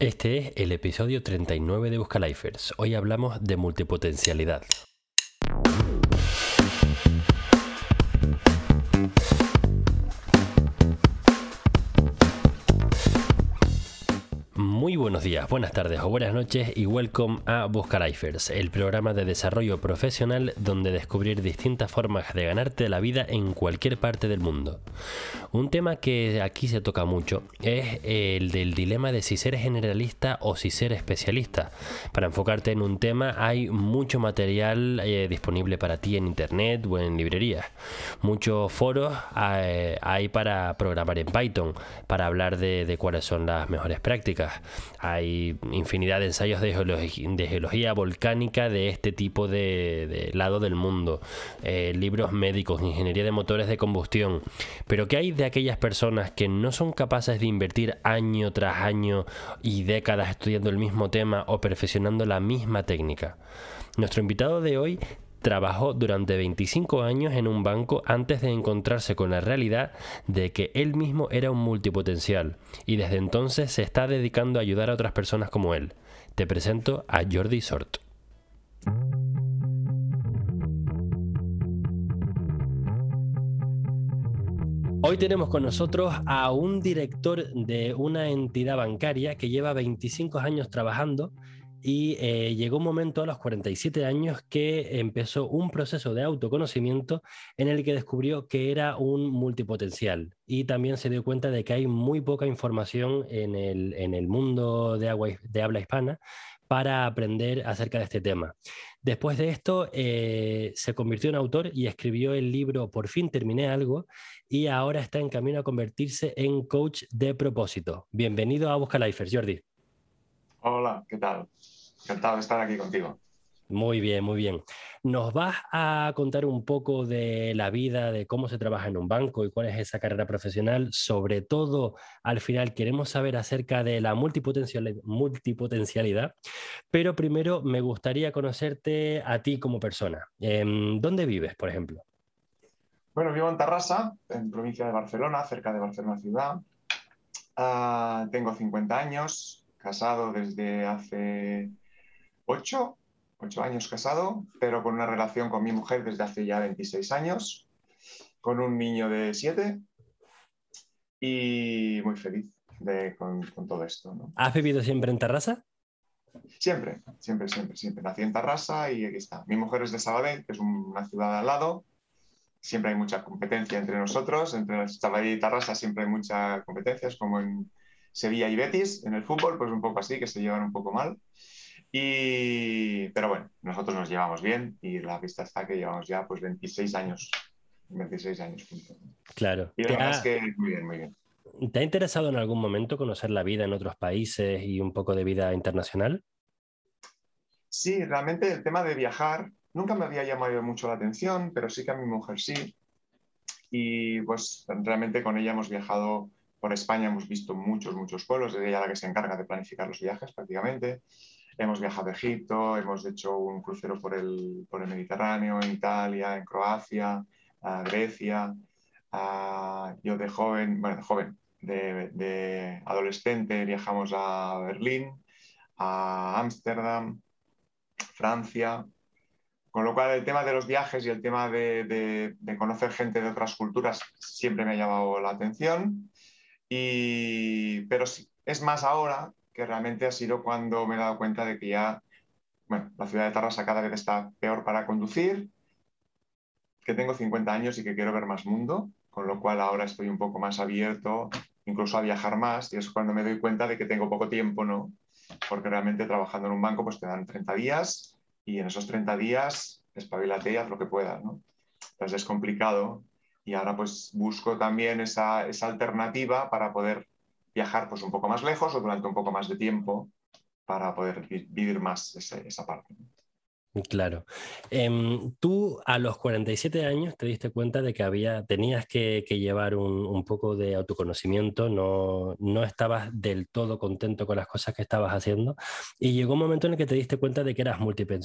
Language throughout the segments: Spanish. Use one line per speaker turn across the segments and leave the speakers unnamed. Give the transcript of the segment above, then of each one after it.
Este es el episodio 39 de Buscalifers. Hoy hablamos de multipotencialidad. Buenos días, buenas tardes o buenas noches y welcome a Buscalifers, el programa de desarrollo profesional donde descubrir distintas formas de ganarte la vida en cualquier parte del mundo. Un tema que aquí se toca mucho es el del dilema de si ser generalista o si ser especialista. Para enfocarte en un tema hay mucho material eh, disponible para ti en internet o en librerías. Muchos foros eh, hay para programar en Python, para hablar de cuáles son las mejores prácticas hay infinidad de ensayos de geología, volcánica de este tipo de, lado del mundo. Eh, libros médicos, ingeniería de motores de combustión. Pero ¿qué hay de aquellas personas que no son capaces de invertir año tras año y décadas estudiando el mismo tema o perfeccionando la misma técnica? Nuestro invitado de hoy Trabajó durante 25 años en un banco antes de encontrarse con la realidad de que él mismo era un multipotencial y desde entonces se está dedicando a ayudar a otras personas como él. Te presento a Jordi Sort. Hoy tenemos con nosotros a un director de una entidad bancaria que lleva 25 años trabajando y eh, llegó un momento a los 47 años que empezó un proceso de autoconocimiento en el que descubrió que era un multipotencial y también se dio cuenta de que hay muy poca información en el, mundo de, de habla hispana para aprender acerca de este tema. Después de esto, eh, se convirtió en autor y escribió el libro Por fin terminé algo y ahora está en camino a convertirse en coach de propósito. Bienvenido a Busca Lifers, Jordi.
Hola, ¿qué tal? Encantado de estar aquí contigo.
Muy bien, muy bien. ¿Nos vas a contar un poco de la vida, de cómo se trabaja en un banco y cuál es esa carrera profesional? Sobre todo, al final queremos saber acerca de la multipotencialidad, pero primero me gustaría conocerte a ti como persona. Em, ¿Dónde vives, por ejemplo?
Bueno, vivo en Tarrasa, en provincia de Barcelona, cerca de Barcelona ciudad. Ah, tengo 50 años, casado desde hace 8, 8 años casado, pero con una relación con mi mujer desde hace ya 26 años, con un niño de 7 y muy feliz con, todo esto.
¿Has vivido siempre en Tarrasa?
Siempre, siempre, siempre, siempre. Nací en Tarrasa y aquí está. Mi mujer es de Sabadell, que es una ciudad al lado. Siempre hay mucha competencia entre nosotros. Entre Sabadell y Tarrasa siempre hay mucha competencia. Es como en, Sevilla y Betis en el fútbol, pues un poco así, que se llevan un poco mal. Y, pero bueno, nosotros nos llevamos bien y la vista está que llevamos ya pues 26 años. 26 años
Claro.
Y la verdad es que muy bien, muy bien.
¿Te ha interesado en algún momento conocer la vida en otros países y un poco de vida internacional?
Sí, realmente el tema de viajar nunca me había llamado mucho la atención, pero sí que a mi mujer sí. Y pues realmente con ella hemos viajado por España hemos visto muchos, muchos pueblos, es ella la que se encarga de planificar los viajes prácticamente. Hemos viajado a Egipto, hemos hecho un crucero por el, por el Mediterráneo, en Italia, en Croacia, a Grecia. yo de joven, bueno, de joven, de, adolescente viajamos a Berlín, a Ámsterdam, Francia. Con lo cual el tema de los viajes y el tema de, de conocer gente de otras culturas siempre me ha llamado la atención. Y, pero sí, es más ahora que realmente ha sido cuando me he dado cuenta de que ya, bueno, la ciudad de Tarrasa cada vez está peor para conducir, que tengo 50 años y que quiero ver más mundo, con lo cual ahora estoy un poco más abierto, incluso a viajar más, y es cuando me doy cuenta de que tengo poco tiempo, ¿no? Porque realmente trabajando en un banco pues te dan 30 días y en esos 30 días espabilate y haz lo que puedas, ¿no? Entonces es complicado y ahora pues busco también esa, alternativa para poder viajar pues un poco más lejos o durante un poco más de tiempo para poder vivir más esa parte.
Claro. Em, tú a los 47 años te diste cuenta de que había, tenías que, llevar un, poco de autoconocimiento, no, no, estabas del todo contento con las cosas que estabas haciendo y llegó un momento en el que te diste cuenta de que eras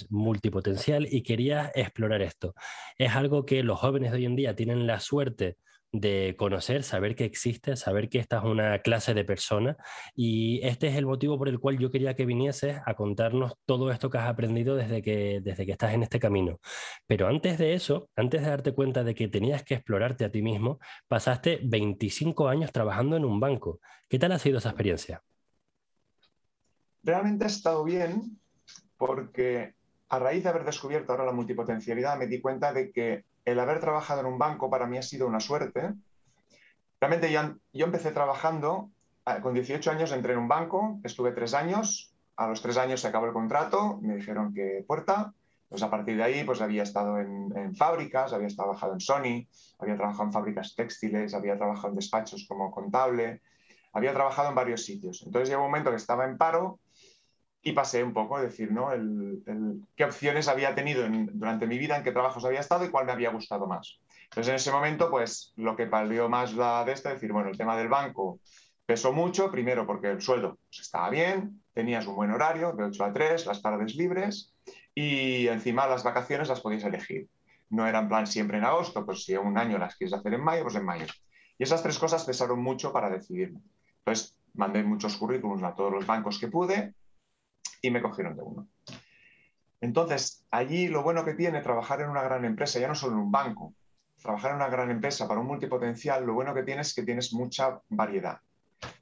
multipotencial y querías explorar esto. Es algo que los jóvenes de hoy en día tienen la suerte de conocer, saber que existe, saber que esta es una clase de persona y este es el motivo por el cual yo quería que vinieses a contarnos todo esto que has aprendido desde que, desde que estás en este camino. Pero antes de eso, antes de darte cuenta de que tenías que explorarte a ti mismo, pasaste 25 años trabajando en un banco. ¿Qué tal ha sido esa experiencia?
Realmente ha estado bien porque a raíz de haber descubierto ahora la multipotencialidad me di cuenta de que el haber trabajado en un banco para mí ha sido una suerte. Realmente yo, yo empecé trabajando, ah, con 18 años entré en un banco, estuve tres años, a los tres años se acabó el contrato, me dijeron que puerta, pues a partir de ahí pues había estado en, fábricas, había trabajado en Sony, había trabajado en fábricas textiles, había trabajado en despachos como contable, había trabajado en varios sitios. Entonces llegó un momento que estaba en paro y pasé un poco, a decir, ¿no? qué opciones había tenido durante mi vida, en qué trabajos había estado y cuál me había gustado más. Entonces, en ese momento, pues lo que valió más la de esto, es decir, bueno, el tema del banco pesó mucho, primero porque el sueldo pues, estaba bien, tenías un buen horario, de 8 a 3, las tardes libres, y encima las vacaciones las podías elegir. No era en plan siempre en agosto, pues si un año las quieres hacer en mayo, pues en mayo. Y esas tres cosas pesaron mucho para decidirme. Entonces, mandé muchos currículums a todos los bancos que pude, y me cogieron de uno. Entonces, allí lo bueno que tiene trabajar en una gran empresa, ya no solo en un banco, trabajar en una gran empresa para un multipotencial, lo bueno que tienes es que tienes mucha variedad.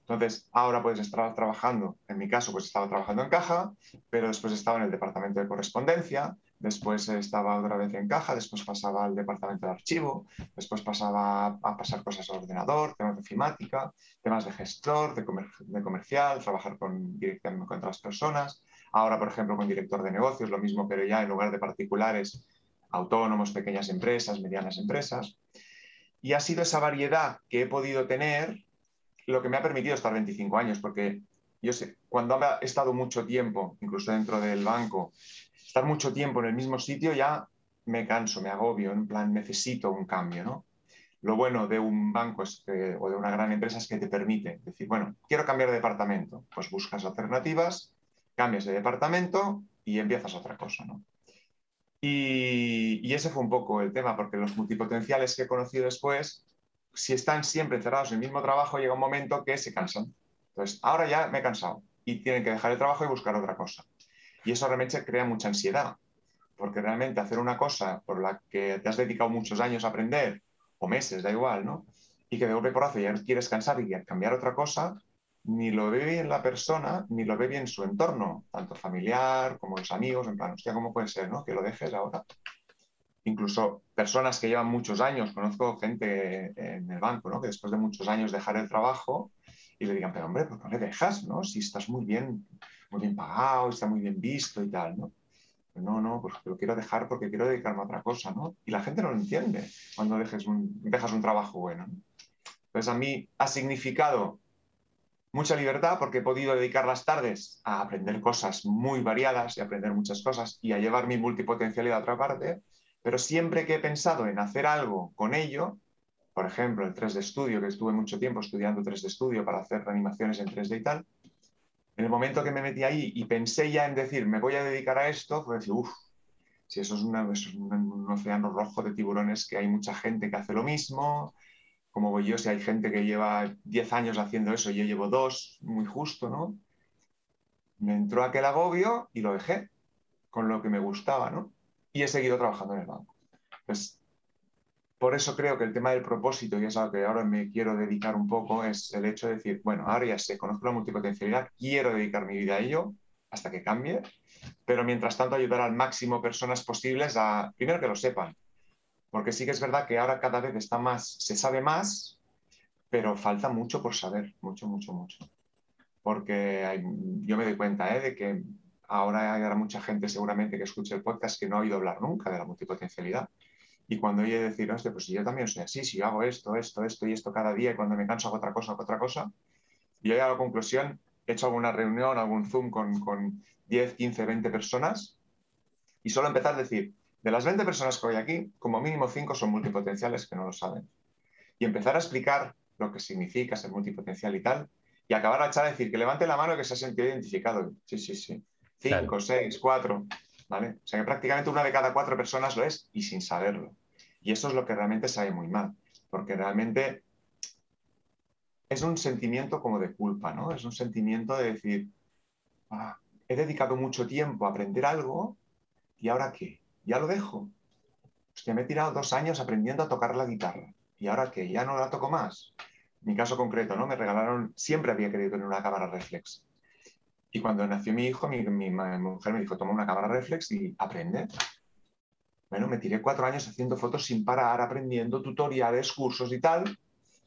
Entonces, ahora puedes estar trabajando, en mi caso, pues estaba trabajando en caja, pero después estaba en el departamento de correspondencia, después estaba otra vez en caja, después pasaba al departamento de archivo, después pasaba a pasar cosas al ordenador, temas de ofimática, temas de gestor, de, comercial, trabajar con, directamente con otras personas. Ahora, por ejemplo, con director de negocios, lo mismo, pero ya en lugar de particulares, autónomos, pequeñas empresas, medianas empresas. Y ha sido esa variedad que he podido tener lo que me ha permitido estar 25 años, porque yo sé, cuando he estado mucho tiempo, incluso dentro del banco, estar mucho tiempo en el mismo sitio ya me canso, me agobio, en plan necesito un cambio, ¿no? Lo bueno de un banco o de una gran empresa es que te permite decir, bueno, quiero cambiar de departamento, pues buscas alternativas, cambias de departamento y empiezas otra cosa, ¿no? Y, y, ese fue un poco el tema, porque los multipotenciales que he conocido después, si están siempre encerrados en el mismo trabajo, llega un momento que se cansan. Entonces, ahora ya me he cansado y tienen que dejar el trabajo y buscar otra cosa. Y eso realmente crea mucha ansiedad, porque realmente hacer una cosa por la que te has dedicado muchos años a aprender, o meses, da igual, ¿no? Y que de golpe por ya quieres cansar y cambiar otra cosa, ni lo ve bien la persona, ni lo ve bien su entorno, tanto familiar como los amigos, en plan, hostia, ¿cómo puede ser, no? Que lo dejes ahora. Incluso personas que llevan muchos años, conozco gente en el banco, ¿no? Que después de muchos años dejar el trabajo y le digan, pero hombre, ¿por qué no le dejas, no? Si estás muy bien muy bien pagado, está muy bien visto y tal, ¿no? no, no, pues lo quiero dejar porque quiero dedicarme a otra cosa, ¿no? Y la gente no lo entiende cuando dejes un, dejas un trabajo bueno. ¿no? Entonces a mí ha significado mucha libertad porque he podido dedicar las tardes a aprender cosas muy variadas y aprender muchas cosas y a llevar mi multipotencialidad a otra parte, pero siempre que he pensado en hacer algo con ello, por ejemplo, el 3D Studio, que estuve mucho tiempo estudiando 3D Studio para hacer animaciones en 3D y tal, en el momento que me metí ahí y pensé ya en decir, me voy a dedicar a esto, fue decir, uff, si eso es, un, océano rojo de tiburones que hay mucha gente que hace lo mismo, como voy yo, si hay gente que lleva 10 años haciendo eso, yo llevo dos, muy justo, ¿no? Me entró aquel agobio y lo dejé con lo que me gustaba, ¿no? Y he seguido trabajando en el banco. Pues por eso creo que el tema del propósito, y es algo que ahora me quiero dedicar un poco, es el hecho de decir, bueno, ahora ya sé, conozco la multipotencialidad, quiero dedicar mi vida a ello hasta que cambie, pero mientras tanto ayudar al máximo personas posibles a, primero que lo sepan, porque sí que es verdad que ahora cada vez está más, se sabe más, pero falta mucho por saber, mucho, mucho, mucho. Porque yo me doy cuenta ¿eh? de que ahora hay mucha gente seguramente que escuche el podcast que no ha oído hablar nunca de la multipotencialidad y cuando oye decir, hostia, pues si yo también soy así, si yo hago esto, esto, esto y esto cada día y cuando me canso hago otra cosa, otra cosa, y yo a la conclusión, he hecho alguna reunión, algún Zoom con, con 10, 15, 20 personas y solo empezar a decir, de las 20 personas que hoy aquí, como mínimo 5 son multipotenciales que no lo saben. Y empezar a explicar lo que significa ser multipotencial y tal, y acabar a echar a decir que levante la mano que se ha sentido identificado. Sí, sí, sí. 5, 6, 4, O sea que prácticamente una de cada cuatro personas lo es y sin saberlo. Y eso es lo que realmente sabe muy mal. porque realmente es un sentimiento como de culpa, ¿no? Es un sentimiento de decir, ah, he dedicado mucho tiempo a aprender algo y ahora qué, ya lo dejo. Hostia, me he tirado dos años aprendiendo a tocar la guitarra y ahora qué, ya no la toco más. Mi caso concreto, ¿no? Me regalaron, siempre había querido tener una cámara reflex. Y cuando nació mi hijo, mi, mi mujer me dijo, toma una cámara reflex y aprende. Bueno, me tiré cuatro años haciendo fotos sin parar, aprendiendo tutoriales, cursos y tal.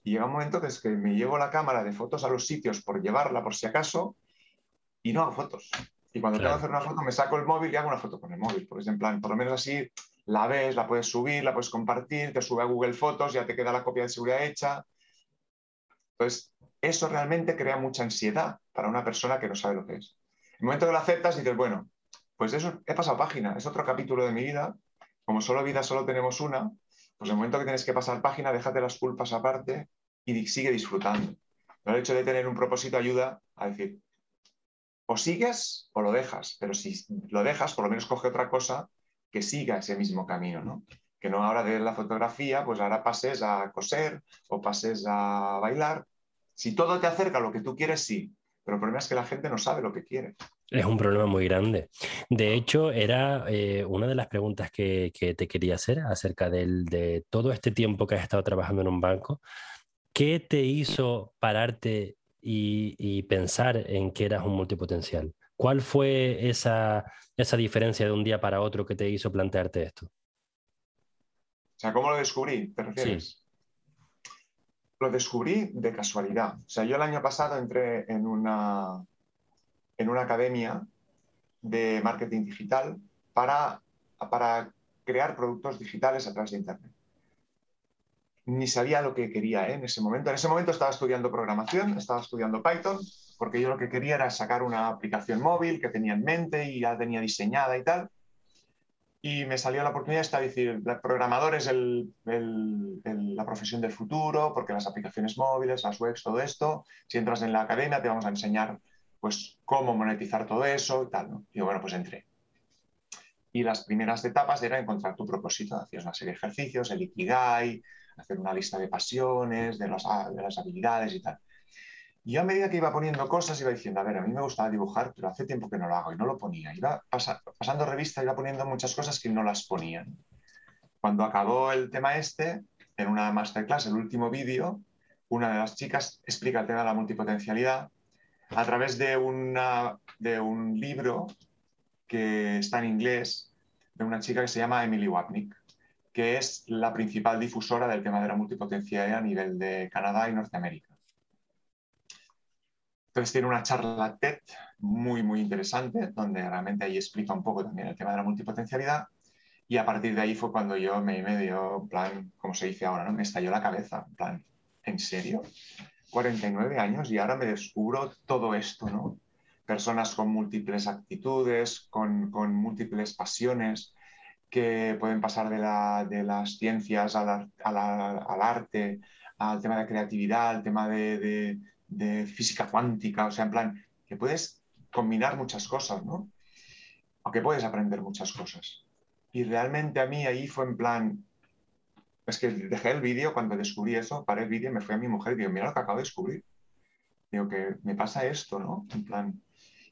Y llega un momento que es que me llevo la cámara de fotos a los sitios por llevarla por si acaso y no hago fotos. Y cuando tengo que hacer una foto me saco el móvil y hago una foto con el móvil. Porque en plan, por lo menos así la ves, la puedes subir, la puedes compartir, te sube a Google Fotos, ya te queda la copia de seguridad hecha. Entonces, eso realmente crea mucha ansiedad para una persona que no sabe lo que es. En el momento que lo aceptas, dices, bueno, pues eso he pasado página, es otro capítulo de mi vida como solo vida solo tenemos una, pues el momento que tienes que pasar página, déjate las culpas aparte y sigue disfrutando. el hecho de tener un propósito ayuda a decir, o sigues o lo dejas, pero si lo dejas, por lo menos coge otra cosa que siga ese mismo camino, ¿no? Que no ahora de la fotografía, pues ahora pases a coser o pases a bailar. Si todo te acerca a lo que tú quieres, sí, pero el problema es que la gente no sabe lo que quiere.
Es un problema muy grande. De hecho, era eh, una de las preguntas que, te quería hacer acerca de todo este tiempo que has estado trabajando en un banco. ¿Qué te hizo pararte y, pensar en que eras un multipotencial? ¿Cuál fue esa, esa diferencia de un día para otro que te hizo plantearte esto?
O sea, ¿cómo lo descubrí? ¿Te refieres? Lo descubrí de casualidad. O sea, yo el año pasado entré en una, en una academia de marketing digital para, para crear productos digitales a través de Internet. Ni sabía lo que quería ¿eh? en ese momento. En ese momento estaba estudiando programación, estaba estudiando Python, porque yo lo que quería era sacar una aplicación móvil que tenía en mente y ya tenía diseñada y tal. Y me salió la oportunidad de decir, el programador es la profesión del futuro, porque las aplicaciones móviles, las webs, todo esto, si entras en la academia te vamos a enseñar pues cómo monetizar todo eso y tal, ¿no? Y bueno, pues entré. Y las primeras etapas era encontrar tu propósito, hacías una serie de ejercicios, el Ikigai, hacer una lista de pasiones, de, de las habilidades y tal. Y a medida que iba poniendo cosas, iba diciendo, a ver, a mí me gustaba dibujar, pero hace tiempo que no lo hago y no lo ponía. Iba pasando revista, iba poniendo muchas cosas que no las ponían. Cuando acabó el tema este, en una masterclass, el último vídeo, una de las chicas explica el tema de la multipotencialidad a través de, de un libro que está en inglés de una chica que se llama Emily Wapnick, que es la principal difusora del tema de la multipotencialidad a nivel de Canadá y Norteamérica. Entonces tiene una charla TED muy, muy interesante, donde realmente ahí explica un poco también el tema de la multipotencialidad. Y a partir de ahí fue cuando yo me, me dio, plan, como se dice ahora, ¿no? me estalló la cabeza, plan, ¿en serio? 49 años y ahora me descubro todo esto, ¿no? Personas con múltiples actitudes, con, múltiples pasiones, que pueden pasar de, las ciencias al, arte, al tema de creatividad, al tema de, física cuántica, o sea, en plan, que puedes combinar muchas cosas, ¿no? O que puedes aprender muchas cosas. Y realmente a mí ahí fue en plan, es que dejé el vídeo cuando descubrí eso, paré el vídeo y me fui a mi mujer y digo, mira lo que acabo de descubrir. Digo, que me pasa esto, ¿no? En plan.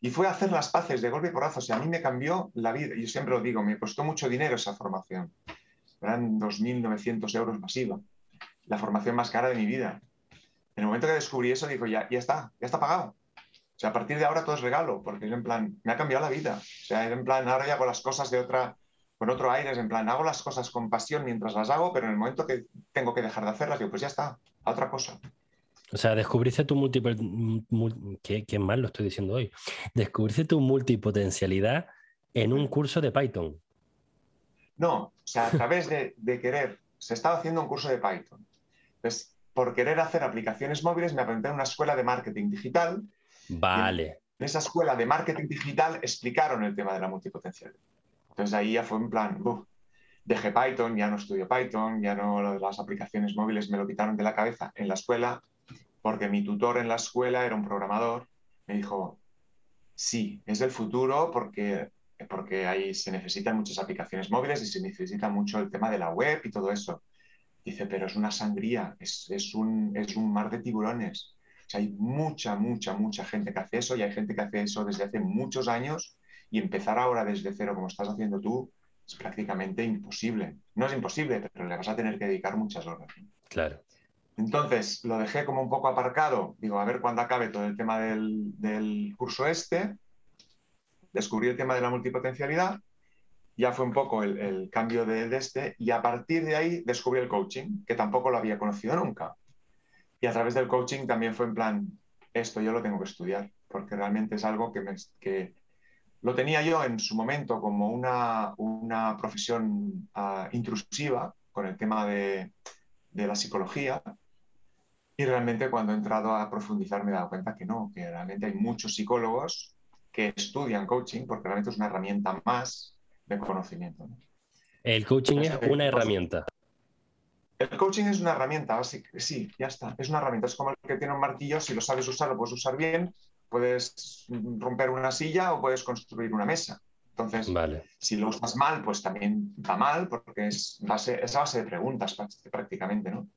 Y fue a hacer las paces de golpe y porrazo. O sea, a mí me cambió la vida. Yo siempre lo digo, me costó mucho dinero esa formación. Eran 2.900 euros masiva. La formación más cara de mi vida. En el momento que descubrí eso, digo, ya, ya está, ya está pagado. O sea, a partir de ahora todo es regalo, porque es en plan, me ha cambiado la vida. O sea, es en plan, ahora ya hago las cosas de otra, con otro aire, es en plan, hago las cosas con pasión mientras las hago, pero en el momento que tengo que dejar de hacerlas, digo, pues ya está, a otra cosa.
O sea, descubriste tu múltiple... ¿Qué, qué mal lo estoy diciendo hoy. Descubriste tu multipotencialidad en un curso de Python.
No, o sea, a través de, querer, se estaba haciendo un curso de Python. Entonces, por querer hacer aplicaciones móviles, me apunté en una escuela de marketing digital.
Vale.
En esa escuela de marketing digital explicaron el tema de la multipotencialidad. Entonces ahí ya fue en plan, dejé Python, ya no estudio Python, ya no las aplicaciones móviles me lo quitaron de la cabeza en la escuela, porque mi tutor en la escuela era un programador. Me dijo, sí, es el futuro porque, porque ahí se necesitan muchas aplicaciones móviles y se necesita mucho el tema de la web y todo eso. Dice, pero es una sangría, es, es, un, es un mar de tiburones. O sea, hay mucha, mucha, mucha gente que hace eso y hay gente que hace eso desde hace muchos años y empezar ahora desde cero como estás haciendo tú es prácticamente imposible. No es imposible, pero le vas a tener que dedicar muchas horas.
Claro.
Entonces lo dejé como un poco aparcado. Digo, a ver cuándo acabe todo el tema del, del curso este. Descubrí el tema de la multipotencialidad ya fue un poco el, cambio de, este y a partir de ahí descubrí el coaching, que tampoco lo había conocido nunca. Y a través del coaching también fue en plan, esto yo lo tengo que estudiar, porque realmente es algo que, me, que lo tenía yo en su momento como una, una profesión ah, intrusiva con el tema de, de la psicología. Y realmente cuando he entrado a profundizar me he dado cuenta que no, que realmente hay muchos psicólogos que estudian coaching porque realmente es una herramienta más de conocimiento.
El coaching es una herramienta.
El coaching es una herramienta, sí, ya está. Es una herramienta. Es como el que tiene un martillo, si lo sabes usar, lo puedes usar bien, puedes romper una silla o puedes construir una mesa. Entonces, si lo usas mal, pues también va mal, porque es base, esa base de preguntas prácticamente, ¿no?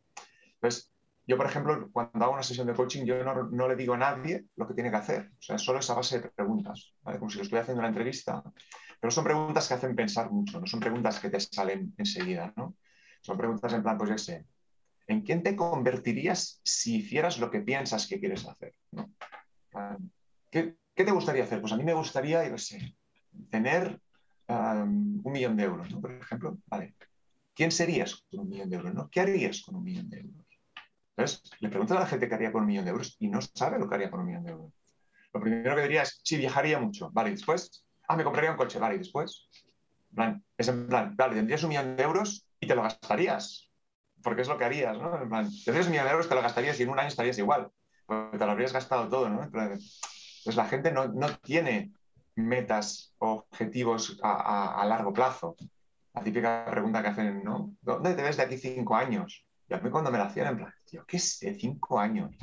Entonces, yo, por ejemplo, cuando hago una sesión de coaching, yo no, le digo a nadie lo que tiene que hacer. O sea, es solo esa base de preguntas, Como si lo estuviera haciendo una entrevista. Pero son preguntas que hacen pensar mucho, no son preguntas que te salen enseguida, ¿no? Son preguntas en plan, pues ya sé, ¿en quién te convertirías si hicieras lo que piensas que quieres hacer? ¿Qué, te gustaría hacer? Pues a mí me gustaría, yo sé, tener un millón de euros, ¿no? Por ejemplo, vale. ¿Quién serías con un millón de euros? ¿no? ¿Qué harías con un millón de euros? Entonces, le preguntas a la gente qué haría con un millón de euros y no sabe lo que haría con un millón de euros. Lo primero que diría es, sí, viajaría mucho. Vale, después, ah, me compraría un coche, vale, y después. es en plan, vale, tendrías un millón de euros y te lo gastarías, porque es lo que harías, ¿no? En plan, tendrías un millón de euros, te lo gastarías y en un año estarías igual, porque te lo habrías gastado todo, ¿no? Pues la gente no, tiene metas o objetivos a, largo plazo. La típica pregunta que hacen, ¿no? ¿Dónde te ves de aquí cinco años? Y a mí cuando me la hacían, en plan, tío, ¿qué sé? Cinco años.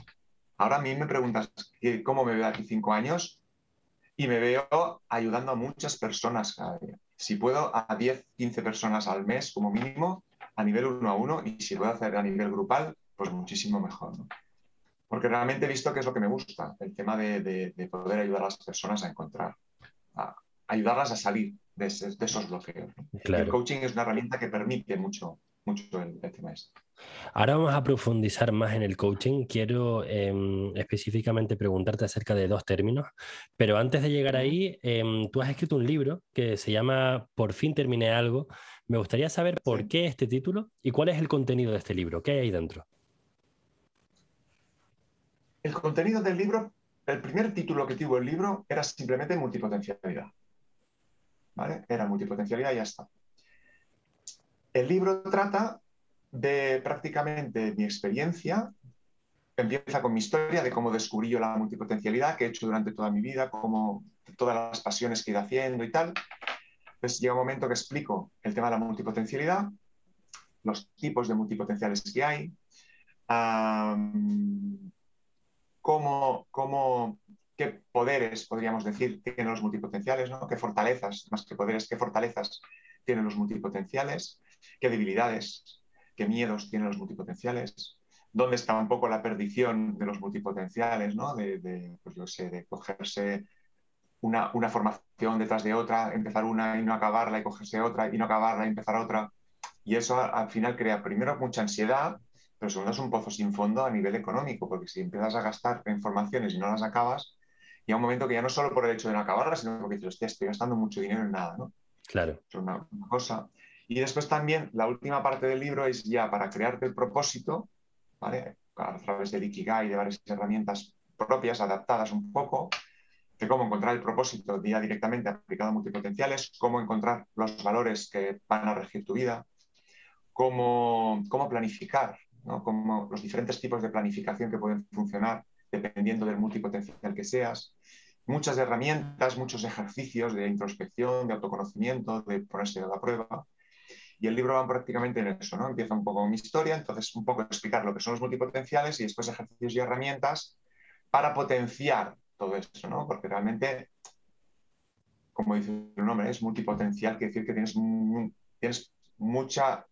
Ahora a mí me preguntas, ¿cómo me veo de aquí cinco años? Y me veo ayudando a muchas personas cada día. Si puedo, a 10, 15 personas al mes como mínimo, a nivel uno a uno, y si puedo hacer a nivel grupal, pues muchísimo mejor. Porque realmente he visto que es lo que me gusta, el tema de, poder ayudar a las personas a encontrar, a ayudarlas a salir de, esos bloqueos. El coaching es una herramienta que permite mucho, mucho tema este.
Ahora vamos a profundizar más en el coaching. Quiero em, específicamente preguntarte acerca de dos términos, pero antes de llegar ahí, em, tú has escrito un libro que se llama Por fin terminé algo. Me gustaría saber por qué este título y cuál es el contenido de este libro. ¿Qué hay ahí dentro?
El contenido del libro, el primer título que tuvo el libro era simplemente multipotencialidad. ¿Vale? Era multipotencialidad y ya está. El libro trata de prácticamente mi experiencia. Empieza con mi historia de cómo descubrí yo la multipotencialidad que he hecho durante toda mi vida, cómo todas las pasiones que he ido haciendo y tal. Pues llega un momento que explico el tema de la multipotencialidad, los tipos de multipotenciales que hay, cómo, qué poderes, podríamos decir, tienen los multipotenciales, ¿no? qué fortalezas, más que poderes, qué fortalezas tienen los multipotenciales qué debilidades, qué miedos tienen los multipotenciales, dónde está un poco la perdición de los multipotenciales, ¿no? de, pues yo sé, de cogerse una, una, formación detrás de otra, empezar una y no acabarla y cogerse otra y no acabarla y empezar otra. Y eso al final crea primero mucha ansiedad, pero segundo es un pozo sin fondo a nivel económico, porque si empiezas a gastar informaciones y no las acabas, llega un momento que ya no solo por el hecho de no acabarlas, sino porque dices, hostia, estoy gastando mucho dinero en nada, ¿no?
Claro.
Es una, una cosa. Y después también la última parte del libro es ya para crearte el propósito, ¿vale? a través del Ikigai y de varias herramientas propias, adaptadas un poco, de cómo encontrar el propósito ya directamente aplicado a multipotenciales, cómo encontrar los valores que van a regir tu vida, cómo, cómo planificar, ¿no? cómo, los diferentes tipos de planificación que pueden funcionar dependiendo del multipotencial que seas, muchas herramientas, muchos ejercicios de introspección, de autoconocimiento, de ponerse a la prueba. Y el libro va prácticamente en eso, ¿no? Empieza un poco mi historia, entonces un poco explicar lo que son los multipotenciales y después ejercicios y herramientas para potenciar todo eso, ¿no? Porque realmente, como dice el nombre, es multipotencial, quiere decir que tienes, tienes mucha,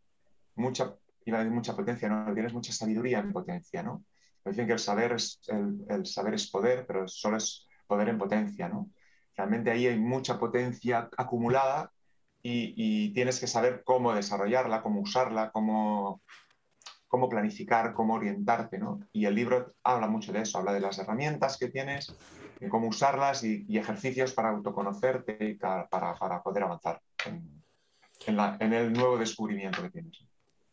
mucha iba a decir mucha potencia, no, tienes mucha sabiduría en potencia, ¿no? Dicen que el saber es, el, saber es poder, pero solo es poder en potencia, ¿no? Realmente ahí hay mucha potencia acumulada y, tienes que saber cómo desarrollarla, cómo usarla, cómo, cómo planificar, cómo orientarte, ¿no? Y el libro habla mucho de eso, habla de las herramientas que tienes, de cómo usarlas y, ejercicios para autoconocerte y para, para poder avanzar en, en, el nuevo descubrimiento que tienes.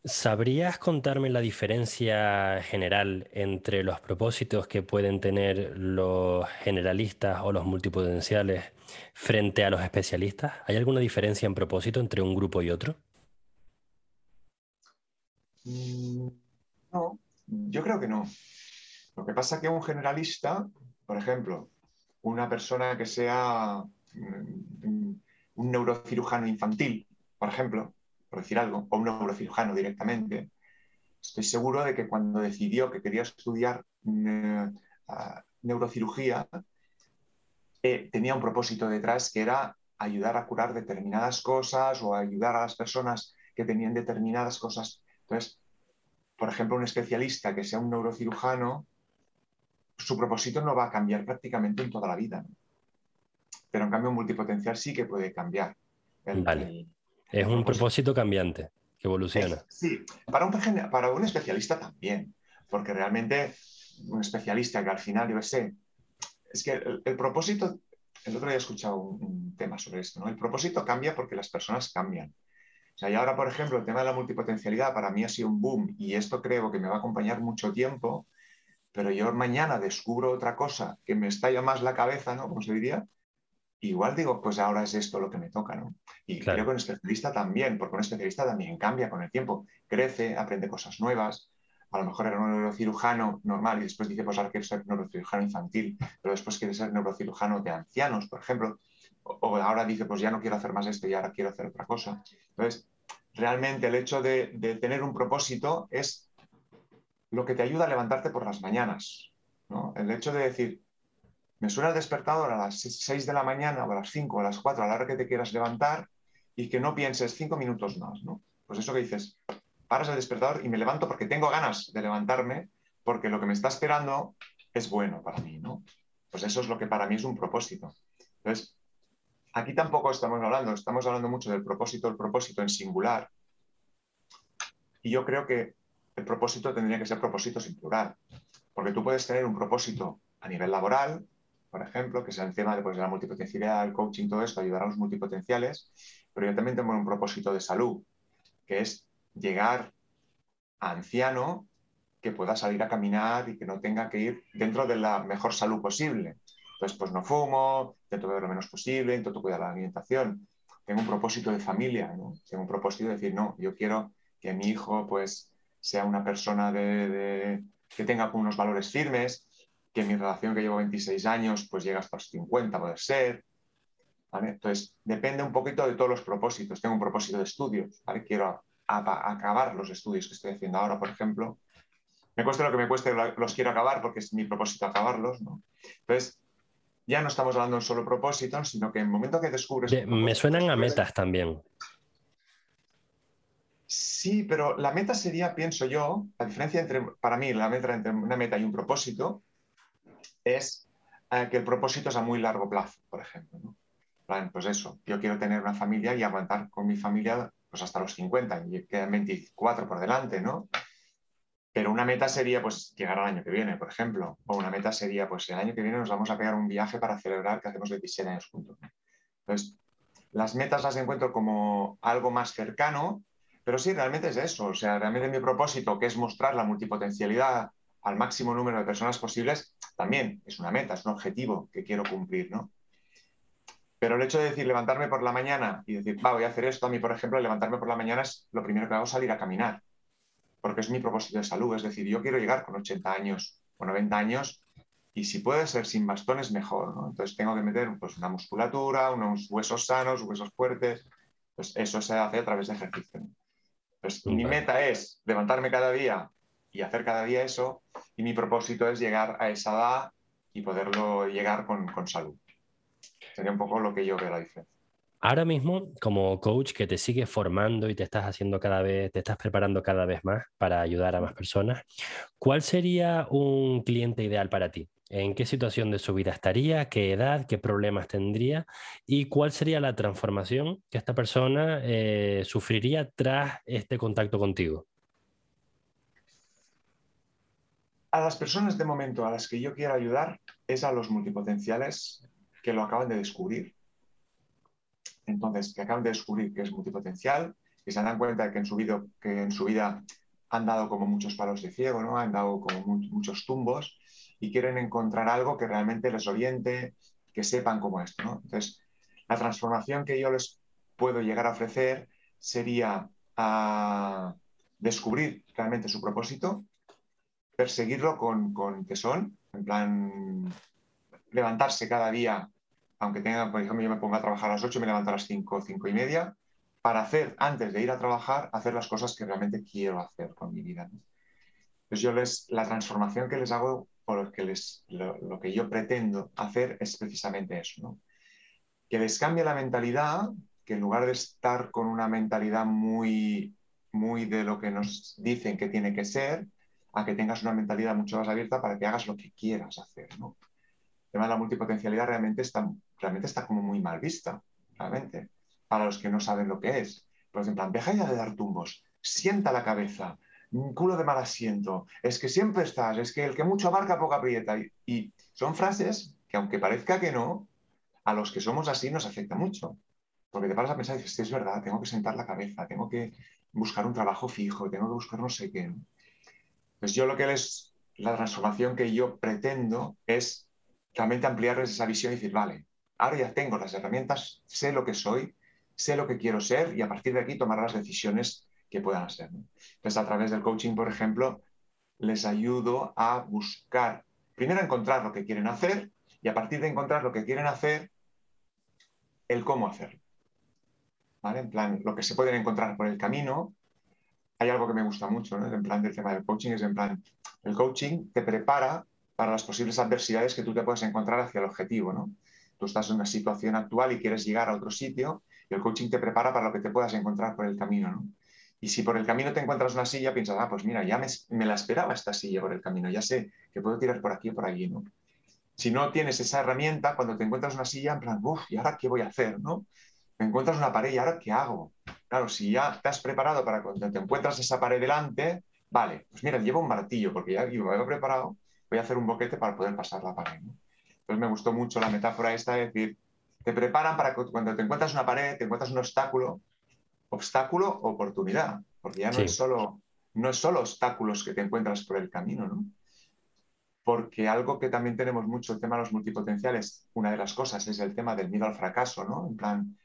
¿Sabrías contarme la diferencia general entre los propósitos que pueden tener los generalistas o los multipotenciales frente a los especialistas? ¿Hay alguna diferencia en propósito entre un grupo y otro?
Mm, no, yo creo que no. Lo que pasa es que un generalista, por ejemplo, una persona que sea mm, un neurocirujano infantil, por ejemplo, por decir algo, o un neurocirujano directamente, estoy seguro de que cuando decidió que quería estudiar mm, neurocirugía, eh, tenía un propósito detrás que era ayudar a curar determinadas cosas o ayudar a las personas que tenían determinadas cosas. Entonces, por ejemplo, un especialista que sea un neurocirujano, su propósito no va a cambiar prácticamente en toda la vida. Pero en cambio, un multipotencial sí que puede cambiar.
vale. Es un propósito cambiante, que evoluciona.
sí, para un, para un especialista también, porque realmente un especialista que al final, yo sé, es que el, propósito, el otro día he escuchado un, tema sobre esto, ¿no? El propósito cambia porque las personas cambian. O sea, y ahora, por ejemplo, el tema de la multipotencialidad para mí ha sido un boom y esto creo que me va a acompañar mucho tiempo, pero yo mañana descubro otra cosa que me estalla más la cabeza, ¿no? Como se diría, igual digo, pues ahora es esto lo que me toca, ¿no? Y creo que un especialista también, porque un especialista también cambia con el tiempo, crece, aprende cosas nuevas. A lo mejor era un neurocirujano normal y después dice, pues ahora quiero ser neurocirujano infantil, pero después quiere ser neurocirujano de ancianos, por ejemplo. O, ahora dice, pues ya no quiero hacer más esto y ahora quiero hacer otra cosa. Entonces, realmente el hecho de, de tener un propósito es lo que te ayuda a levantarte por las mañanas. ¿no? El hecho de decir, me suena el despertador a las 6 de la mañana o a las 5 o a las 4, a la hora que te quieras levantar y que no pienses 5 minutos más, ¿no? Pues eso que dices, paras el despertador y me levanto porque tengo ganas de levantarme, porque lo que me está esperando es bueno para mí, ¿no? Pues eso es lo que para mí es un propósito. Entonces, aquí tampoco estamos hablando, estamos hablando mucho del propósito, el propósito en singular. Y yo creo que el propósito tendría que ser propósito sin plural, porque tú puedes tener un propósito a nivel laboral, por ejemplo, que es el tema pues, de la multipotencialidad, el coaching, todo esto, ayudar a los multipotenciales, pero yo también tengo un propósito de salud, que es llegar a anciano que pueda salir a caminar y que no tenga que ir dentro de la mejor salud posible. Entonces, pues no fumo, intento beber lo menos posible, intento cuidar la alimentación. Tengo un propósito de familia. Tengo un propósito de decir, no, yo quiero que mi hijo pues sea una persona de, que tenga unos valores firmes, que mi relación que llevo 26 años pues llega hasta los 50, puede ser. Entonces, depende un poquito de todos los propósitos. Tengo un propósito de estudios, ¿vale? Quiero acabar los estudios que estoy haciendo ahora, por ejemplo. Me cueste lo que me cueste, los quiero acabar porque es mi propósito acabarlos, ¿no? Entonces, ya no estamos hablando de un solo propósito, sino que en el momento que descubres...
me suenan a metas también.
Sí, pero la meta sería, pienso yo, la diferencia entre, para mí, la meta entre una meta y un propósito es eh, que el propósito es a muy largo plazo, por ejemplo. Pues eso, yo quiero tener una familia y aguantar con mi familia pues hasta los 50 y quedan 24 por delante, ¿no? Pero una meta sería pues llegar al año que viene, por ejemplo. O una meta sería pues el año que viene nos vamos a pegar un viaje para celebrar que hacemos 27 años juntos. Entonces, las metas las encuentro como algo más cercano, pero sí, realmente es eso. O sea, realmente mi propósito, que es mostrar la multipotencialidad al máximo número de personas posibles, también es una meta, es un objetivo que quiero cumplir, ¿no? Pero el hecho de decir levantarme por la mañana y decir, va, voy a hacer esto, a mí, por ejemplo, levantarme por la mañana es lo primero que hago salir a caminar, porque es mi propósito de salud, es decir, yo quiero llegar con 80 años o 90 años y si puede ser sin bastones, mejor, ¿no? Entonces tengo que meter pues, una musculatura, unos huesos sanos, huesos fuertes, pues eso se hace a través de ejercicio. Pues mi meta es levantarme cada día y hacer cada día eso. Y mi propósito es llegar a esa edad y poderlo llegar con, salud. Sería un poco lo que yo veo la diferencia.
Ahora mismo, como coach que te sigue formando y te estás haciendo cada vez, te estás preparando cada vez más para ayudar a más personas, ¿cuál sería un cliente ideal para ti? ¿En qué situación de su vida estaría? ¿Qué edad? ¿Qué problemas tendría? ¿Y cuál sería la transformación que esta persona eh, sufriría tras este contacto contigo?
A las personas de momento a las que yo quiero ayudar es a los multipotenciales que lo acaban de descubrir entonces, que acaban de descubrir que es multipotencial, que se dan cuenta que en su vida, que en su vida han dado como muchos palos de ciego, ¿no? han dado como muchos tumbos y quieren encontrar algo que realmente les oriente, que sepan cómo. ¿no? Entonces, la transformación que yo les puedo llegar a ofrecer sería a descubrir realmente su propósito, perseguirlo con, con tesón, en plan levantarse cada día aunque tenga, por ejemplo, yo me ponga a trabajar a las 8, me levanto a las 5, 5 y media, para hacer, antes de ir a trabajar, hacer las cosas que realmente quiero hacer con mi vida. Entonces yo les, la transformación que les hago, o lo que, les, lo, que yo pretendo hacer es precisamente eso, ¿no? Que les cambie la mentalidad, que en lugar de estar con una mentalidad muy, muy de lo que nos dicen que tiene que ser, a que tengas una mentalidad mucho más abierta para que hagas lo que quieras hacer, ¿no? El tema de la multipotencialidad realmente está realmente está como muy mal vista, realmente, para los que no saben lo que es. Pues en plan, deja ya de dar tumbos, sienta la cabeza, culo de mal asiento, es que siempre estás, es que el que mucho abarca poco aprieta. Y, son frases que aunque parezca que no, a los que somos así nos afecta mucho. Porque te paras a pensar y dices, es verdad, tengo que sentar la cabeza, tengo que buscar un trabajo fijo, tengo que buscar no sé qué. Pues yo lo que les, la transformación que yo pretendo es realmente ampliarles esa visión y decir, vale, ahora ya tengo las herramientas, sé lo que soy, sé lo que quiero ser y a partir de aquí tomar las decisiones que puedan ser. Entonces, a través del coaching, por ejemplo, les ayudo a buscar, primero encontrar lo que quieren hacer y a partir de encontrar lo que quieren hacer, el cómo hacerlo. ¿Vale? En plan, lo que se pueden encontrar por el camino. Hay algo que me gusta mucho, ¿no? En plan del tema del coaching, es en plan, el coaching te prepara para las posibles adversidades que tú te puedes encontrar hacia el objetivo, ¿no? Tú estás en una situación actual y quieres llegar a otro sitio y el coaching te prepara para lo que te puedas encontrar por el camino. ¿no? Y si por el camino te encuentras una silla, piensas, ah, pues mira, ya me, la esperaba esta silla por el camino, ya sé que puedo tirar por aquí o por allí. ¿no? Si no tienes esa herramienta, cuando te encuentras una silla, en plan, uff, ¿y ahora qué voy a hacer? ¿no? Me encuentras una pared y ahora qué hago. Claro, si ya te has preparado para cuando te encuentras esa pared delante, vale, pues mira, llevo un martillo porque ya me he preparado, voy a hacer un boquete para poder pasar la pared. ¿no? Entonces me gustó mucho la metáfora esta de decir, te preparan para que cuando te encuentras una pared, te encuentras un obstáculo, obstáculo, oportunidad, porque ya no, es solo, no es solo obstáculos que te encuentras por el camino, ¿no? Porque algo que también tenemos mucho, el tema de los multipotenciales, una de las cosas es el tema del miedo al fracaso, ¿no? En plan,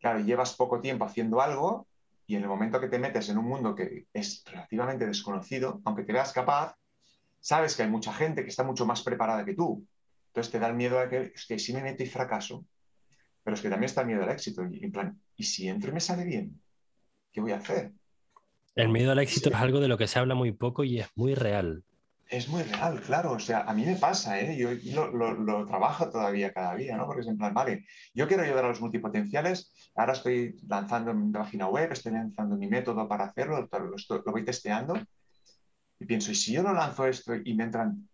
claro, llevas poco tiempo haciendo algo y en el momento que te metes en un mundo que es relativamente desconocido, aunque te veas capaz, sabes que hay mucha gente que está mucho más preparada que tú, entonces te da el miedo a que, es que si me meto y fracaso, pero es que también está el miedo al éxito. Y, en plan, ¿y si entro y me sale bien? ¿Qué voy a hacer?
El miedo al éxito es algo de lo que se habla muy poco y es muy real.
Es muy real, claro. O sea, a mí me pasa, ¿eh? Yo lo, trabajo todavía cada día, ¿no? Porque es en plan, vale, yo quiero ayudar a los multipotenciales, ahora estoy lanzando mi página web, estoy lanzando mi método para hacerlo, lo, lo voy testeando y pienso, ¿y si yo lo lanzo esto y me entran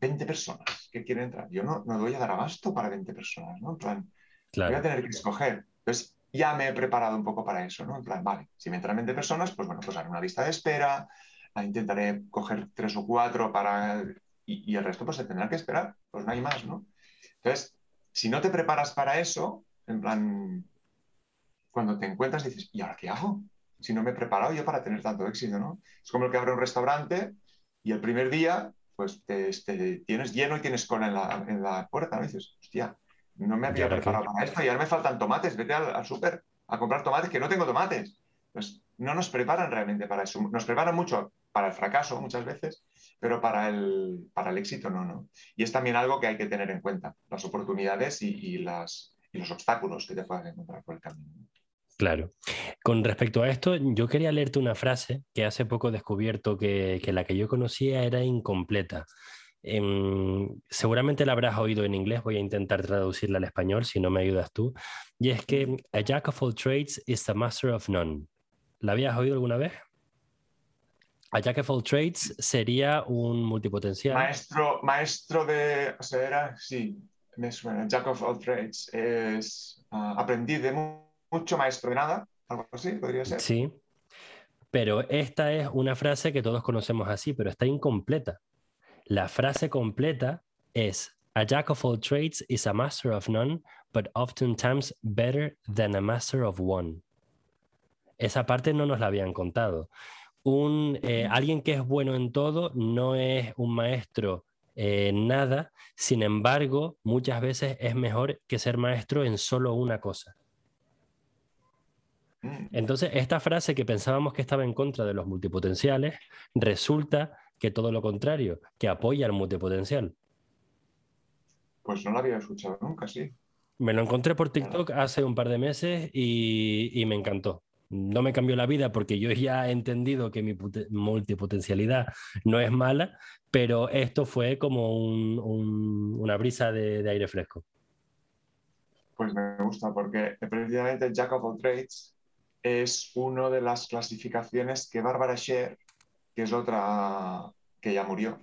20 personas que quieren entrar. Yo no, no voy a dar abasto para 20 personas, ¿no? En plan, voy a tener que escoger. Entonces, ya me he preparado un poco para eso, ¿no? En plan, vale, si me entran 20 personas, pues bueno, pues haré una lista de espera, intentaré coger tres o cuatro para... Y, el resto pues se tendrá que esperar, pues no hay más, ¿no? Entonces, si no te preparas para eso, en plan, cuando te encuentras dices, ¿y ahora qué hago? Si no me he preparado yo para tener tanto éxito, ¿no? Es como el que abre un restaurante y el primer día pues te, tienes lleno y tienes cola en la, puerta, ¿no? dices, hostia, no me había preparado para esto y ahora me faltan tomates, vete al, súper a comprar tomates, que no tengo tomates. Pues no nos preparan realmente para eso. Nos preparan mucho para el fracaso muchas veces, pero para el, para el éxito no, ¿no? Y es también algo que hay que tener en cuenta, las oportunidades y, las, y los obstáculos que te puedas encontrar por el camino.
Claro. Con respecto a esto, yo quería leerte una frase que hace poco he descubierto que, la que yo conocía era incompleta. em, seguramente la habrás oído en inglés, voy a intentar traducirla al español si no me ayudas tú, y es que a jack of all trades is the master of none. ¿La habías oído alguna vez? A jack of all trades sería un multipotencial.
Maestro, maestro de, o sea, era, sí, me suena, jack of all trades, es uh, aprendiz de mucho maestro de nada, algo así, podría ser.
Sí, pero esta es una frase que todos conocemos así, pero está incompleta. La frase completa es A jack of all trades is a master of none, but oftentimes better than a master of one. Esa parte no nos la habían contado. Un, eh, alguien que es bueno en todo no es un maestro en nada, sin embargo, muchas veces es mejor que ser maestro en solo una cosa. Mm. Entonces, esta frase que pensábamos que estaba en contra de los multipotenciales, resulta que todo lo contrario, que apoya al multipotencial.
Pues no lo había escuchado nunca, sí.
Me lo encontré por TikTok hace un par de meses y, me encantó. No me cambió la vida porque yo ya he entendido que mi multipotencialidad no es mala, pero esto fue como una brisa de, aire fresco.
Pues me gusta porque precisamente Jack of all Trades es una de las clasificaciones que Barbara Sher, que es otra que ya murió,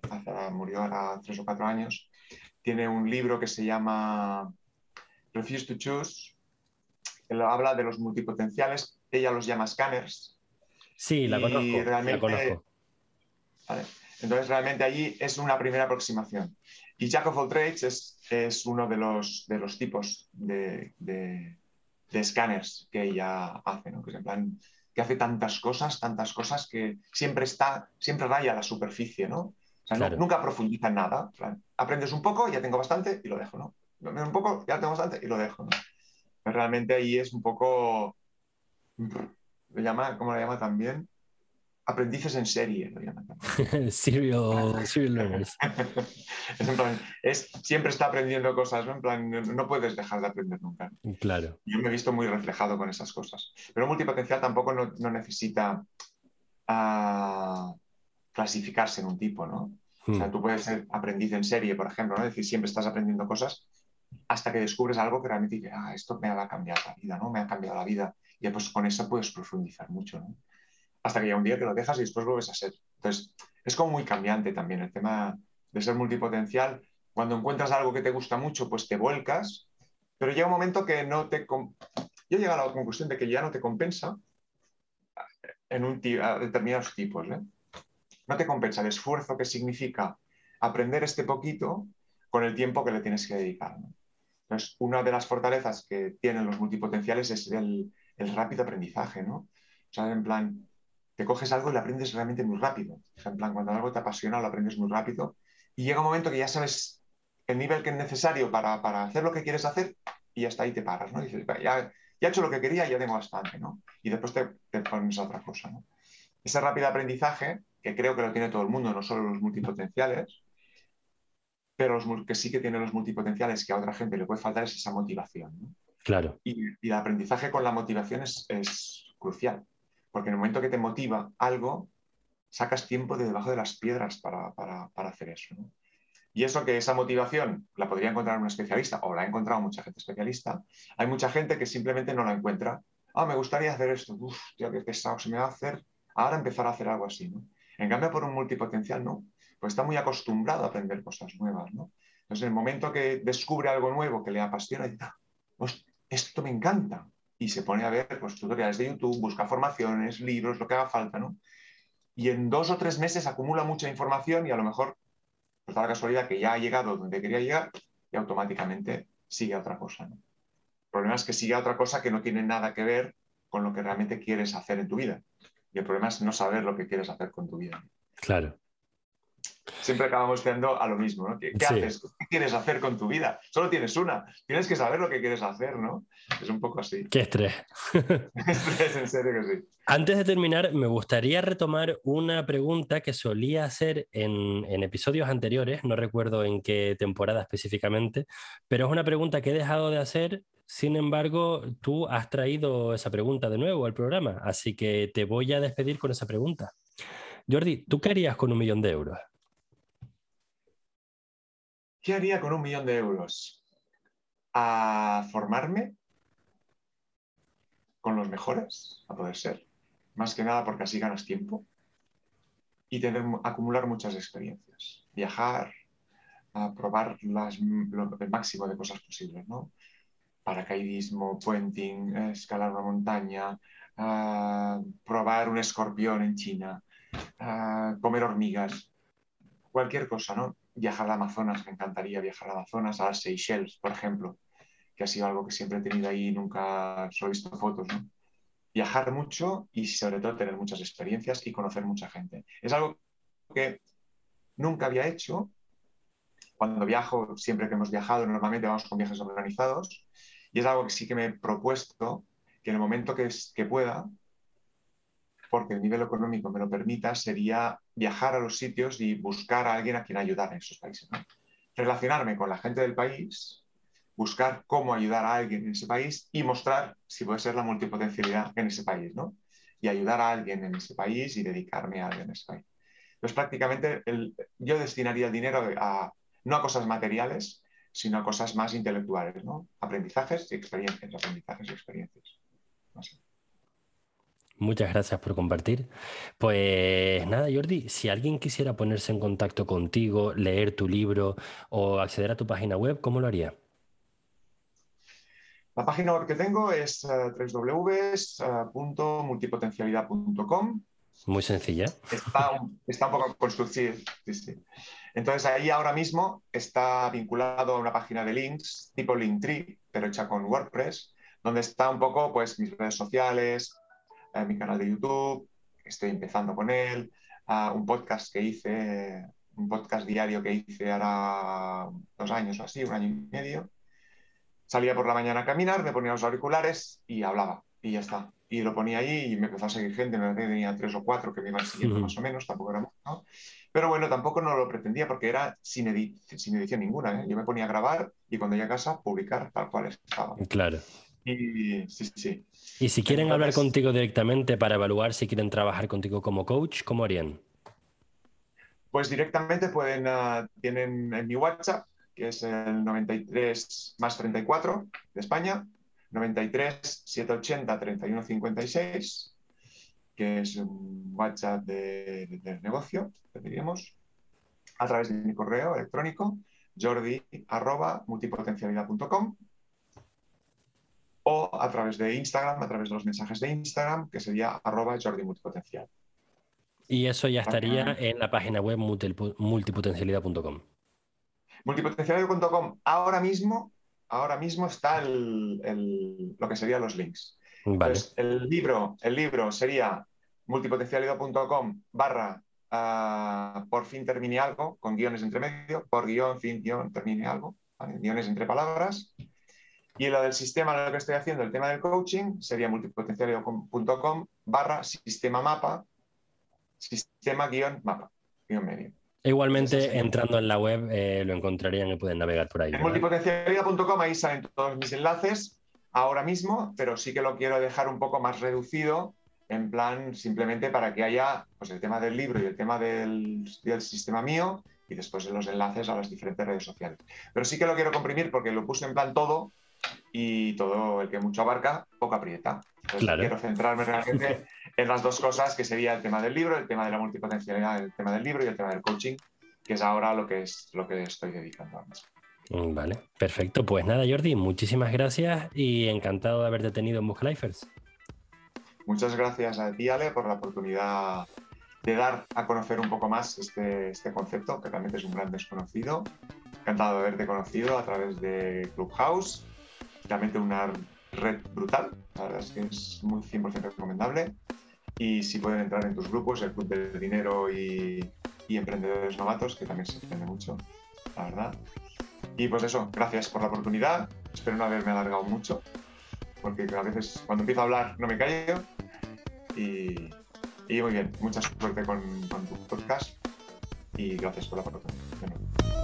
murió ahora tres o cuatro años, tiene un libro que se llama Refuse to Choose, que habla de los multipotenciales, ella los llama scanners.
Sí, la conozco. Realmente,
Entonces, realmente allí es una primera aproximación. Y Jack of all Trades es, uno de los, de los tipos de de escáneres que ella hace, ¿no? que, es en plan, que hace tantas cosas, tantas cosas que siempre está, siempre raya la superficie, ¿no? nunca profundiza en nada. aprendes un poco, ya tengo bastante y lo dejo, ¿no? Un poco, ya tengo bastante y lo dejo, ¿no? realmente ahí es un poco, lo llama, ¿cómo lo llama también? aprendices en serie, lo llaman
serial, serial learners.
es, siempre está aprendiendo cosas, ¿no? En plan, no, puedes dejar de aprender nunca.
Claro.
Yo me he visto muy reflejado con esas cosas. Pero multipotencial tampoco no, necesita uh, clasificarse en un tipo, ¿no? O sea, hmm. tú puedes ser aprendiz en serie, por ejemplo, ¿no? Es decir, siempre estás aprendiendo cosas hasta que descubres algo que realmente dices, ah, esto me ha cambiado la vida, ¿no? Me ha cambiado la vida. Y pues con eso puedes profundizar mucho, hasta que ya un día te lo dejas y después vuelves a ser. Entonces, es como muy cambiante también el tema de ser multipotencial. Cuando encuentras algo que te gusta mucho, pues te vuelcas, pero llega un momento que no te... Yo llego a la conclusión de que ya no te compensa en un a determinados tipos. ¿eh? No te compensa el esfuerzo que significa aprender este poquito con el tiempo que le tienes que dedicar. Entonces, una de las fortalezas que tienen los multipotenciales es el, el rápido aprendizaje, ¿no? O sea, en plan, te coges algo y lo aprendes realmente muy rápido. O sea, en plan, cuando algo te apasiona, lo aprendes muy rápido. Y llega un momento que ya sabes el nivel que es necesario para, para hacer lo que quieres hacer y hasta ahí te paras, ¿no? Dices, ya, ya he hecho lo que quería, ya tengo bastante, ¿no? Y después te, te pones a otra cosa, ¿no? Ese rápido aprendizaje, que creo que lo tiene todo el mundo, no solo los multipotenciales, pero los que sí que tienen los multipotenciales que a otra gente le puede faltar es esa motivación, ¿no?
Claro.
Y, el aprendizaje con la motivación es, crucial. Porque en el momento que te motiva algo, sacas tiempo de debajo de las piedras para, hacer eso. Y eso que esa motivación la podría encontrar un especialista o la ha encontrado mucha gente especialista, hay mucha gente que simplemente no la encuentra. Ah, me gustaría hacer esto. Uf, tío, qué pesado se me va a hacer. Ahora empezar a hacer algo así. En cambio, por un multipotencial, no. Pues está muy acostumbrado a aprender cosas nuevas. ¿no? Entonces, en el momento que descubre algo nuevo que le apasiona, dice, ah, esto me encanta y se pone a ver pues, tutoriales de YouTube, busca formaciones, libros, lo que haga falta, ¿no? Y en dos o tres meses acumula mucha información y a lo mejor, pues da la casualidad que ya ha llegado donde quería llegar y automáticamente sigue a otra cosa. El problema es que sigue a otra cosa que no tiene nada que ver con lo que realmente quieres hacer en tu vida. Y el problema es no saber lo que quieres hacer con tu vida.
Claro
siempre acabamos quedando a lo mismo, ¿no? ¿Qué, haces? ¿Qué quieres hacer con tu vida? Solo tienes una. Tienes que saber lo que quieres hacer, ¿no? Es un poco así.
Qué estrés.
estrés, en serio que sí.
Antes de terminar, me gustaría retomar una pregunta que solía hacer en, en, episodios anteriores, no recuerdo en qué temporada específicamente, pero es una pregunta que he dejado de hacer. Sin embargo, tú has traído esa pregunta de nuevo al programa, así que te voy a despedir con esa pregunta. Jordi, ¿tú qué harías con un millón de euros?
¿Qué haría con un millón de euros? A formarme con los mejores, a poder ser. Más que nada porque así ganas tiempo y tener, acumular muchas experiencias. Viajar, a probar el máximo de cosas posibles, ¿no? Paracaidismo, puenting, escalar una montaña, probar un escorpión en China, comer hormigas, cualquier cosa, ¿no? Viajar al Amazonas, me encantaría viajar al Amazonas, a Seychelles, por ejemplo, que ha sido algo que siempre he tenido ahí y nunca solo he visto fotos. Viajar mucho y sobre todo tener muchas experiencias y conocer mucha gente. Es algo que nunca había hecho. Cuando viajo, siempre que hemos viajado, normalmente vamos con viajes organizados y es algo que sí que me he propuesto que en el momento que, que pueda, porque el nivel económico me lo permita, sería viajar a los sitios y buscar a alguien a quien ayudar en esos países. Relacionarme con la gente del país, buscar cómo ayudar a alguien en ese país y mostrar si puede ser la multipotencialidad en ese país, ¿no? Y ayudar a alguien en ese país y dedicarme a alguien en ese país. Entonces, prácticamente yo destinaría el dinero a, no a cosas materiales, sino a cosas más intelectuales, ¿no? Aprendizajes y experiencias, aprendizajes y experiencias.
Muchas gracias por compartir. Pues nada, Jordi, si alguien quisiera ponerse en contacto contigo, leer tu libro o acceder a tu página web, ¿cómo lo haría?
La página web que tengo es uh, www.multipotencialidad.com
muy sencilla.
Está un, está un poco constructiva. Sí, sí. Entonces ahí ahora mismo está vinculado a una página de links tipo Linktree, pero hecha con WordPress, donde está un poco pues mis redes sociales, eh, mi canal de YouTube, estoy empezando con él, uh, un podcast que hice, un podcast diario que hice ahora dos años o así, un año y medio. Salía por la mañana a caminar, me ponía los auriculares y hablaba y ya está y lo ponía ahí y me empezó a seguir gente, me tenía tres o cuatro que me iban siguiendo más o menos, tampoco era mucho, pero bueno, tampoco no lo pretendía porque era sin, sin edición ninguna, ¿eh? yo me ponía a grabar y cuando llegué a casa publicar tal cual estaba.
Claro.
Y sí, sí.
Y si quieren hablar contigo directamente para evaluar si quieren trabajar contigo como coach, ¿cómo harían?
Pues directamente pueden, uh, tienen en mi WhatsApp, que es el 93 más 34 de España, 93 780 3156, que es un WhatsApp de, del negocio, diríamos, a través de mi correo electrónico, jordi multipotencialidad.com o a través de Instagram, a través de los mensajes de Instagram, que sería arroba jordi multipotencial.
Y eso ya estaría en la página web multipotencialidad.com.
Multipotencialidad.com ahora mismo ahora mismo está lo que serían los links. el libro, el libro sería multipotencialidad.com barra ah, por fin termine algo, con guiones entre medio, por guion, fin, guion, termine algo, guiones entre palabras. Y lo del sistema, lo que estoy haciendo, el tema del coaching, sería multipotencialidad.com barra sistema mapa, sistema guion mapa, guion medio.
Igualmente, entrando en la web, eh, lo encontrarían y pueden navegar por ahí.
En multipotencialidad.com ahí salen todos mis enlaces ahora mismo, pero sí que lo quiero dejar un poco más reducido, en plan simplemente para que haya pues, el tema del libro y el tema del, del sistema mío y después los enlaces a las diferentes redes sociales. Pero sí que lo quiero comprimir porque lo puse en plan todo y todo el que mucho abarca, poco aprieta. Entonces, quiero centrarme realmente en las dos cosas, que sería el tema del libro, el tema de la multipotencialidad, el tema del libro y el tema del coaching, que es ahora lo que, es, lo que estoy dedicando a
mm, Vale, perfecto. Pues nada, Jordi, muchísimas gracias y encantado de haberte tenido en Lifers.
Muchas gracias a ti, Ale, por la oportunidad de dar a conocer un poco más este, este concepto, que realmente es un gran desconocido. Encantado de haberte conocido a través de Clubhouse, realmente una red brutal, la verdad es que es muy 100% recomendable y si pueden entrar en tus grupos, el Club del Dinero y, Emprendedores Novatos, que también se entiende mucho, la verdad. Y pues eso, gracias por la oportunidad. Espero no haberme alargado mucho, porque a veces cuando empiezo a hablar no me callo. Y, muy bien, mucha suerte con, con tu podcast y gracias por la oportunidad.